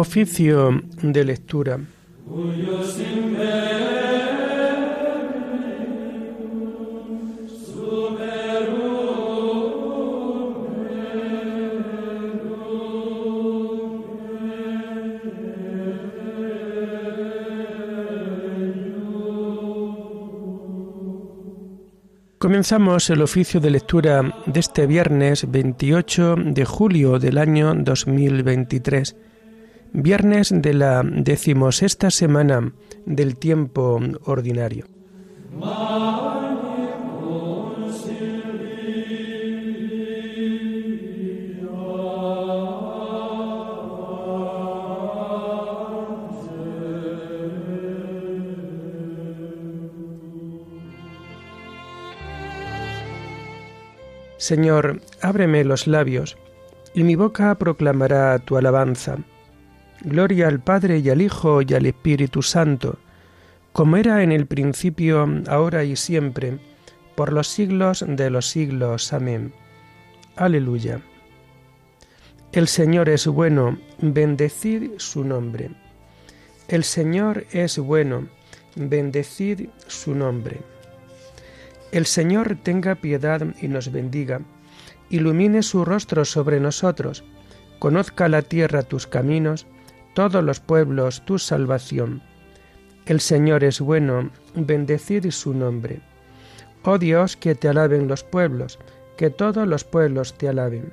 Oficio de lectura. Comenzamos el oficio de lectura de este viernes 28 de julio del año 2023 Viernes de la decimosexta semana del tiempo ordinario. Señor, ábreme los labios, y mi boca proclamará tu alabanza. Gloria al Padre y al Hijo y al Espíritu Santo, como era en el principio, ahora y siempre, por los siglos de los siglos. Amén. Aleluya. El Señor es bueno, bendecid su nombre. El Señor es bueno, bendecid su nombre. El Señor tenga piedad y nos bendiga, ilumine su rostro sobre nosotros, conozca la tierra tus caminos, todos los pueblos tu salvación. El Señor es bueno, bendecid su nombre. Oh Dios, que te alaben los pueblos, que todos los pueblos te alaben.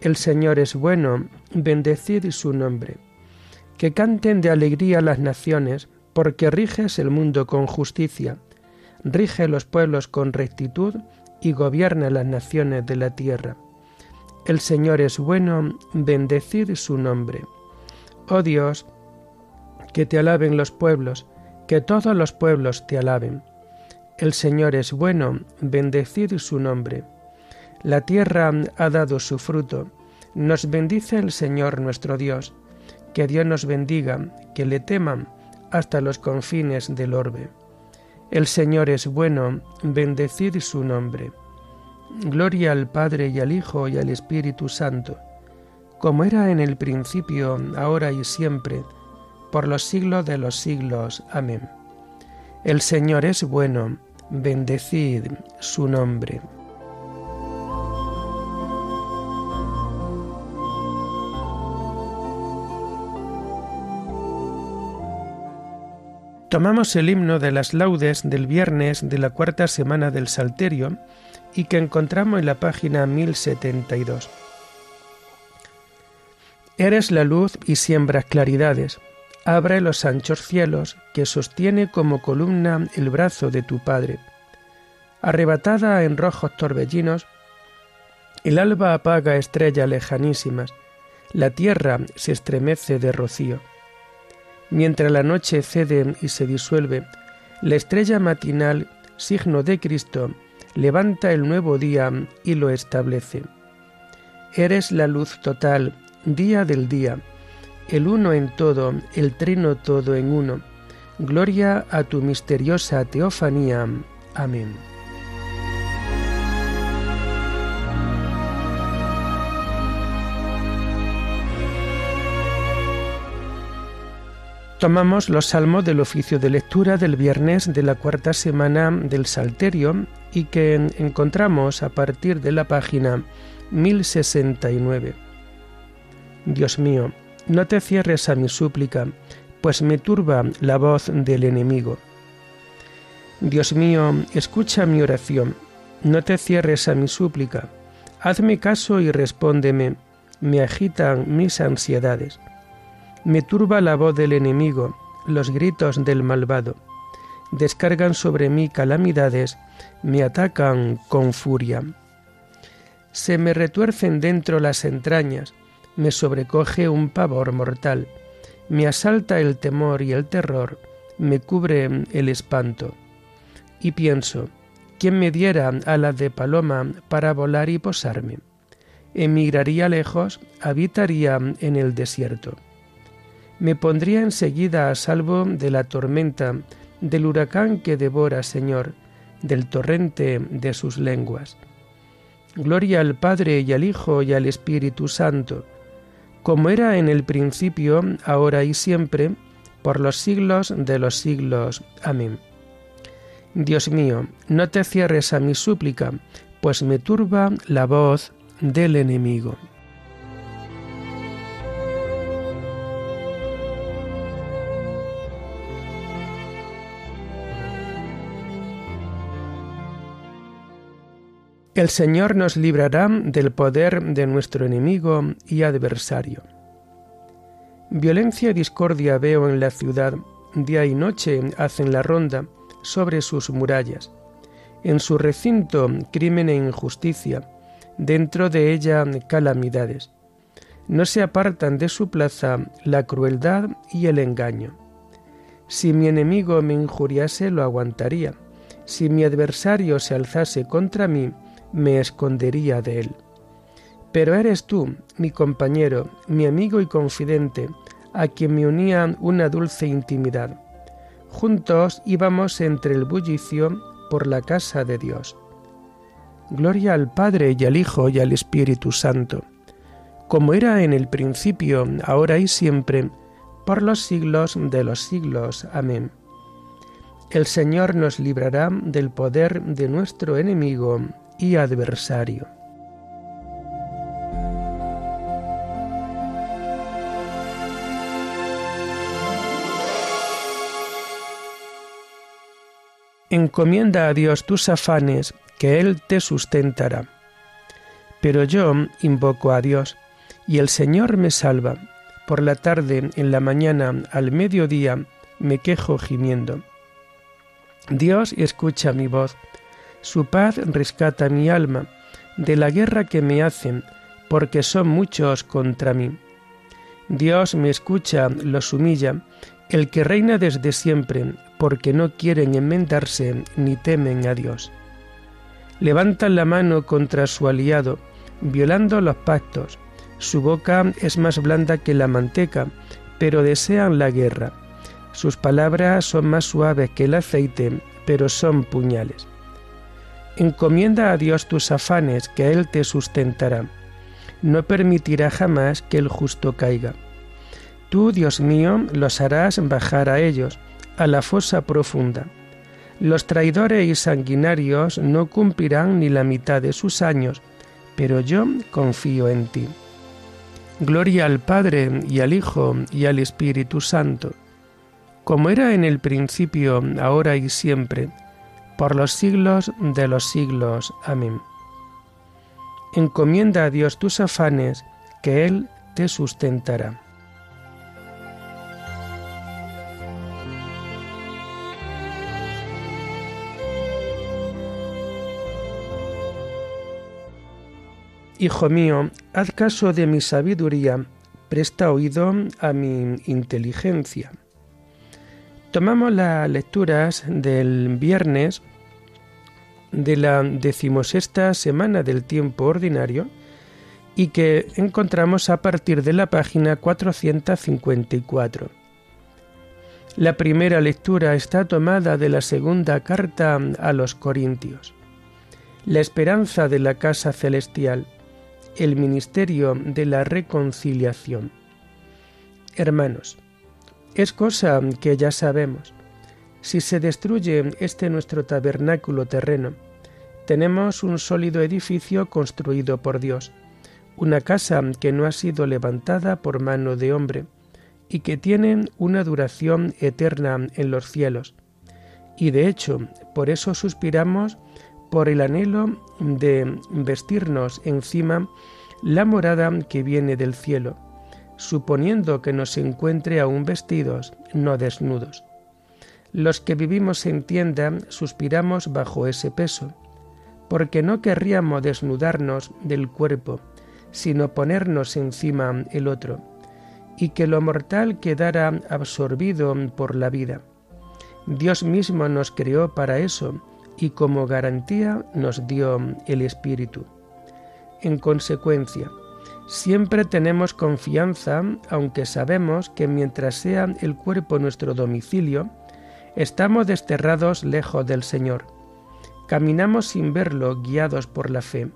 El Señor es bueno, bendecid su nombre. Que canten de alegría las naciones, porque riges el mundo con justicia, rige los pueblos con rectitud y gobierna las naciones de la tierra. El Señor es bueno, bendecid su nombre. Oh Dios, que te alaben los pueblos, que todos los pueblos te alaben. El Señor es bueno, bendecid su nombre. La tierra ha dado su fruto. Nos bendice el Señor nuestro Dios. Que Dios nos bendiga, que le teman hasta los confines del orbe. El Señor es bueno, bendecid su nombre. Gloria al Padre y al Hijo y al Espíritu Santo como era en el principio, ahora y siempre, por los siglos de los siglos. Amén. El Señor es bueno, bendecid su nombre. Tomamos el himno de las laudes del viernes de la cuarta semana del Salterio y que encontramos en la página 1072. Eres la luz y siembras claridades. Abre los anchos cielos que sostiene como columna el brazo de tu Padre. Arrebatada en rojos torbellinos, el alba apaga estrellas lejanísimas, la tierra se estremece de rocío. Mientras la noche cede y se disuelve, la estrella matinal, signo de Cristo, levanta el nuevo día y lo establece. Eres la luz total, día del día, el uno en todo, el trino todo en uno. Gloria a tu misteriosa teofanía. Amén. Tomamos los salmos del oficio de lectura del viernes de la cuarta semana del Salterio y que encontramos a partir de la página 1069. Dios mío, no te cierres a mi súplica, pues me turba la voz del enemigo. Dios mío, escucha mi oración, no te cierres a mi súplica, hazme caso y respóndeme, me agitan mis ansiedades. Me turba la voz del enemigo, los gritos del malvado. Descargan sobre mí calamidades, me atacan con furia. Se me retuercen dentro las entrañas, me sobrecoge un pavor mortal, me asalta el temor y el terror, me cubre el espanto. Y pienso, ¿quién me diera alas de paloma para volar y posarme? Emigraría lejos, habitaría en el desierto. Me pondría enseguida a salvo de la tormenta, del huracán que devora, Señor, del torrente de sus lenguas. Gloria al Padre y al Hijo y al Espíritu Santo, como era en el principio, ahora y siempre, por los siglos de los siglos. Amén. Dios mío, no te cierres a mi súplica, pues me turba la voz del enemigo. El Señor nos librará del poder de nuestro enemigo y adversario. Violencia y discordia veo en la ciudad, día y noche hacen la ronda sobre sus murallas. En su recinto crimen e injusticia, dentro de ella calamidades. No se apartan de su plaza la crueldad y el engaño. Si mi enemigo me injuriase, lo aguantaría. Si mi adversario se alzase contra mí, me escondería de él. Pero eres tú, mi compañero, mi amigo y confidente, a quien me unía una dulce intimidad. Juntos íbamos entre el bullicio por la casa de Dios. Gloria al Padre y al Hijo y al Espíritu Santo, como era en el principio, ahora y siempre, por los siglos de los siglos. Amén. El Señor nos librará del poder de nuestro enemigo adversario. Encomienda a Dios tus afanes, que Él te sustentará. Pero yo invoco a Dios, y el Señor me salva. Por la tarde, en la mañana, al mediodía, me quejo gimiendo. Dios escucha mi voz su paz rescata mi alma de la guerra que me hacen, porque son muchos contra mí. Dios me escucha, los humilla, el que reina desde siempre, porque no quieren enmendarse ni temen a Dios. Levantan la mano contra su aliado, violando los pactos. Su boca es más blanda que la manteca, pero desean la guerra. Sus palabras son más suaves que el aceite, pero son puñales. Encomienda a Dios tus afanes, que Él te sustentará. No permitirá jamás que el justo caiga. Tú, Dios mío, los harás bajar a ellos, a la fosa profunda. Los traidores y sanguinarios no cumplirán ni la mitad de sus años, pero yo confío en ti. Gloria al Padre y al Hijo y al Espíritu Santo, como era en el principio, ahora y siempre, por los siglos de los siglos. Amén. Encomienda a Dios tus afanes, que Él te sustentará. Hijo mío, haz caso de mi sabiduría, presta oído a mi inteligencia. Tomamos las lecturas del viernes de la decimosexta semana del tiempo ordinario y que encontramos a partir de la página 454. La primera lectura está tomada de la segunda carta a los Corintios. La esperanza de la casa celestial, el ministerio de la reconciliación. Hermanos, es cosa que ya sabemos. Si se destruye este nuestro tabernáculo terreno, tenemos un sólido edificio construido por Dios, una casa que no ha sido levantada por mano de hombre y que tiene una duración eterna en los cielos. Y de hecho, por eso suspiramos por el anhelo de vestirnos encima la morada que viene del cielo suponiendo que nos encuentre aún vestidos, no desnudos. Los que vivimos en tienda suspiramos bajo ese peso, porque no querríamos desnudarnos del cuerpo, sino ponernos encima el otro, y que lo mortal quedara absorbido por la vida. Dios mismo nos creó para eso, y como garantía nos dio el Espíritu. En consecuencia, Siempre tenemos confianza, aunque sabemos que mientras sea el cuerpo nuestro domicilio, estamos desterrados lejos del Señor. Caminamos sin verlo, guiados por la fe,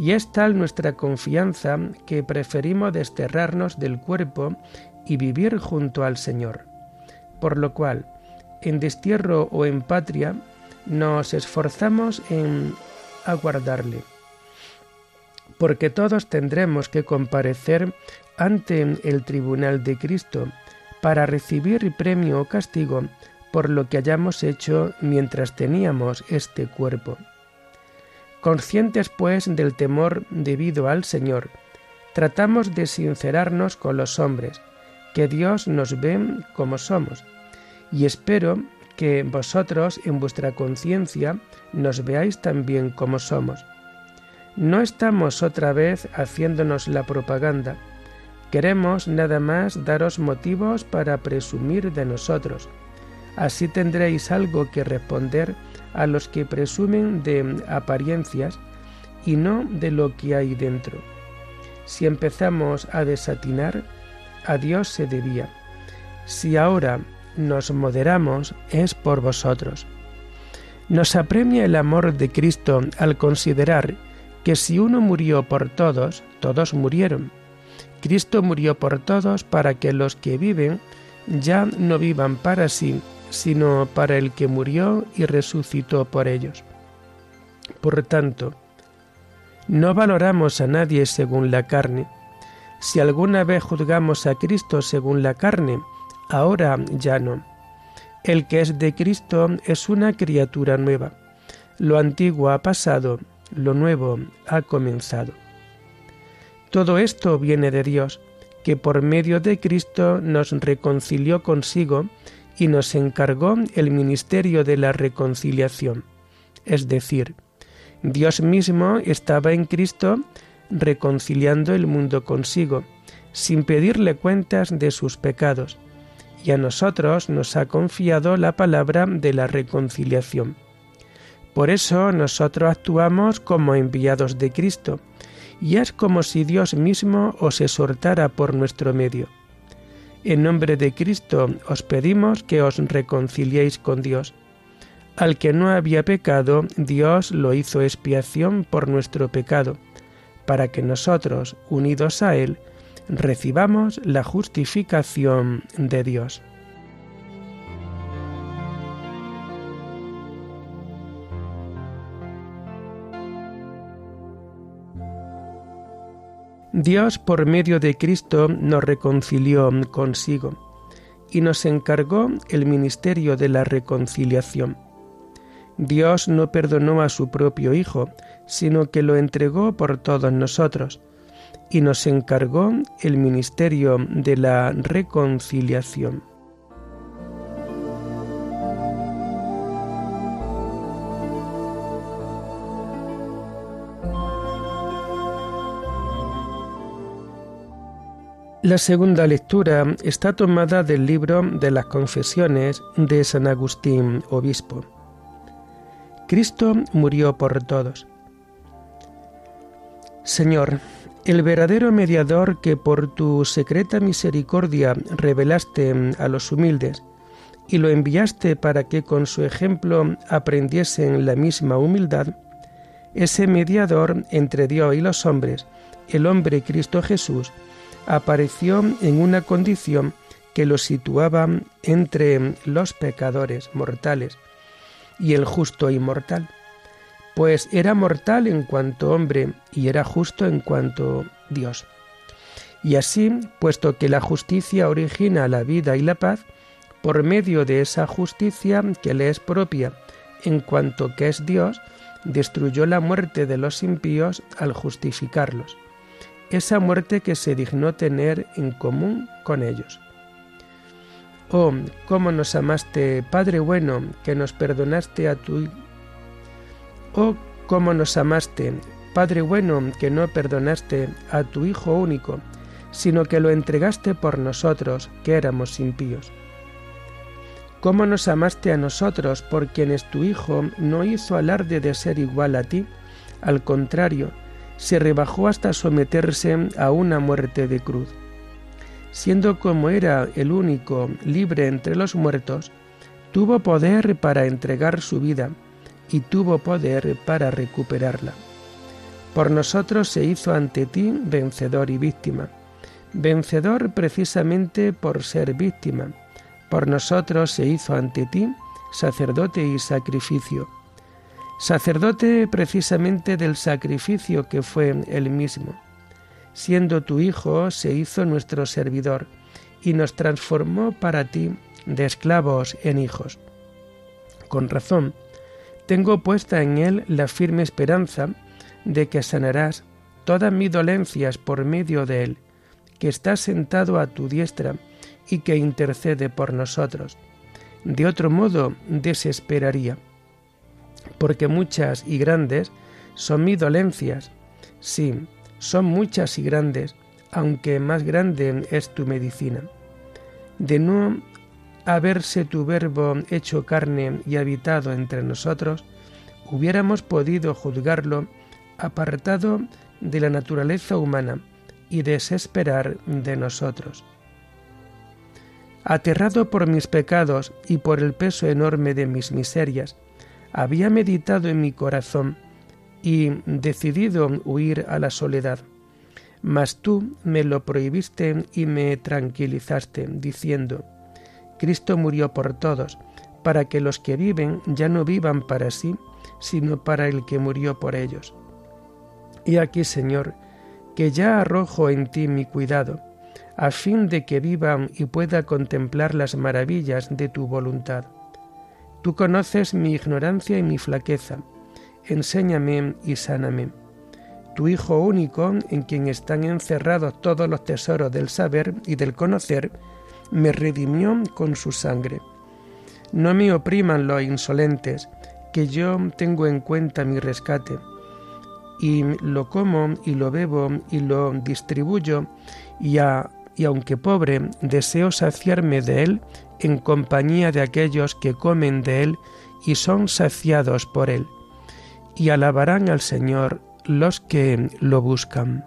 Y es tal nuestra confianza que preferimos desterrarnos del cuerpo y vivir junto al Señor. Por lo cual, en destierro o en patria, nos esforzamos en aguardarle. Porque todos tendremos que comparecer ante el tribunal de Cristo para recibir premio o castigo por lo que hayamos hecho mientras teníamos este cuerpo. Conscientes, pues, del temor debido al Señor, tratamos de sincerarnos con los hombres, que Dios nos ve como somos, y espero que vosotros en vuestra conciencia nos veáis también como somos. No estamos otra vez haciéndonos la propaganda, queremos nada más daros motivos para presumir de nosotros, Así tendréis algo que responder a los que presumen de apariencias y no de lo que hay dentro. Si empezamos a desatinar, a Dios se debía. Si ahora nos moderamos, es por vosotros. Nos apremia el amor de Cristo al considerar que si uno murió por todos, todos murieron. Cristo murió por todos para que los que viven ya no vivan para sí, sino para el que murió y resucitó por ellos. Por tanto, no valoramos a nadie según la carne. Si alguna vez juzgamos a Cristo según la carne, ahora ya no. El que es de Cristo es una criatura nueva. Lo antiguo ha pasado, lo nuevo ha comenzado. Todo esto viene de Dios, que por medio de Cristo nos reconcilió consigo y nos encargó el ministerio de la reconciliación. Es decir, Dios mismo estaba en Cristo reconciliando el mundo consigo, sin pedirle cuentas de sus pecados, y a nosotros nos ha confiado la palabra de la reconciliación. Por eso nosotros actuamos como enviados de Cristo, y es como si Dios mismo os exhortara por nuestro medio. En nombre de Cristo os pedimos que os reconciliéis con Dios. Al que no había pecado, Dios lo hizo expiación por nuestro pecado, para que nosotros, unidos a Él, recibamos la justificación de Dios. Dios por medio de Cristo nos reconcilió consigo y nos encargó el ministerio de la reconciliación. Dios no perdonó a su propio Hijo, sino que lo entregó por todos nosotros, y nos encargó el ministerio de la reconciliación. La segunda lectura está tomada del libro de las confesiones de San Agustín, obispo. Cristo murió por todos. Señor, el verdadero mediador que por tu secreta misericordia revelaste a los humildes y lo enviaste para que con su ejemplo aprendiesen la misma humildad, ese mediador entre Dios y los hombres, el hombre Cristo Jesús, apareció en una condición que lo situaba entre los pecadores mortales y el justo inmortal, pues era mortal en cuanto hombre y era justo en cuanto Dios. Y así, puesto que la justicia origina la vida y la paz, por medio de esa justicia que le es propia en cuanto que es Dios, destruyó la muerte de los impíos al justificarlos esa muerte que se dignó tener en común con ellos. Oh, cómo nos amaste, Padre bueno, que nos perdonaste a tu Oh, cómo nos amaste, Padre bueno, que no perdonaste a tu Hijo único, sino que lo entregaste por nosotros, que éramos impíos. Cómo nos amaste a nosotros, por quienes tu Hijo no hizo alarde de ser igual a ti, al contrario, se rebajó hasta someterse a una muerte de cruz. Siendo como era el único libre entre los muertos, tuvo poder para entregar su vida y tuvo poder para recuperarla. Por nosotros se hizo ante ti vencedor y víctima. Vencedor precisamente por ser víctima. Por nosotros se hizo ante ti sacerdote y sacrificio. Sacerdote precisamente del sacrificio que fue él mismo. Siendo tu Hijo, se hizo nuestro servidor y nos transformó para ti de esclavos en hijos. Con razón, tengo puesta en él la firme esperanza de que sanarás todas mis dolencias por medio de él, que está sentado a tu diestra y que intercede por nosotros. De otro modo desesperaría, porque muchas y grandes son mis dolencias. Sí, son muchas y grandes, aunque más grande es tu medicina. De no haberse tu verbo hecho carne y habitado entre nosotros, hubiéramos podido juzgarlo apartado de la naturaleza humana y desesperar de nosotros. Aterrado por mis pecados y por el peso enorme de mis miserias, había meditado en mi corazón y decidido huir a la soledad. Mas tú me lo prohibiste y me tranquilizaste, diciendo, Cristo murió por todos, para que los que viven ya no vivan para sí, sino para el que murió por ellos. Y aquí, Señor, que ya arrojo en ti mi cuidado, a fin de que viva y pueda contemplar las maravillas de tu voluntad. Tú conoces mi ignorancia y mi flaqueza, enséñame y sáname. Tu Hijo único, en quien están encerrados todos los tesoros del saber y del conocer, me redimió con su sangre. No me opriman los insolentes, que yo tengo en cuenta mi rescate, y lo como y lo bebo y lo distribuyo, y, y aunque pobre, deseo saciarme de él en compañía de aquellos que comen de él y son saciados por él, y alabarán al Señor los que lo buscan.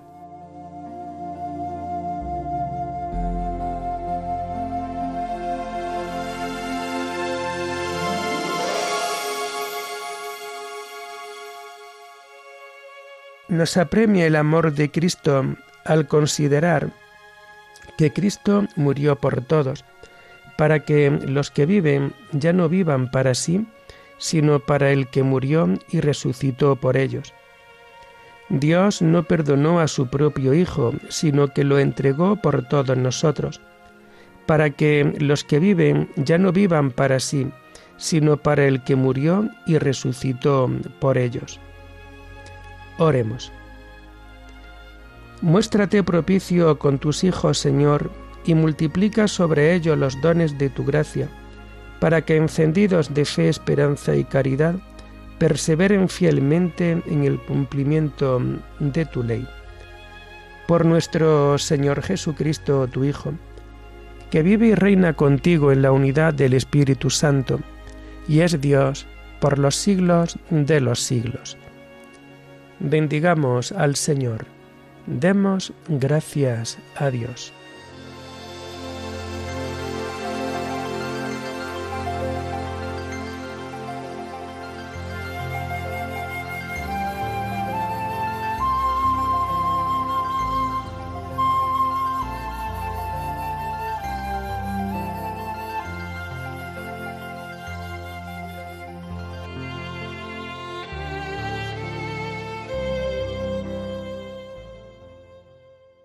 nos apremia el amor de Cristo al considerar que Cristo murió por todos, para que los que viven ya no vivan para sí, sino para el que murió y resucitó por ellos. Dios no perdonó a su propio Hijo, sino que lo entregó por todos nosotros, para que los que viven ya no vivan para sí, sino para el que murió y resucitó por ellos. Oremos. Muéstrate propicio con tus hijos, Señor, y multiplica sobre ellos los dones de tu gracia, para que encendidos de fe, esperanza y caridad, perseveren fielmente en el cumplimiento de tu ley. Por nuestro Señor Jesucristo, tu Hijo, que vive y reina contigo en la unidad del Espíritu Santo, y es Dios por los siglos de los siglos. Bendigamos al Señor. Demos gracias a Dios.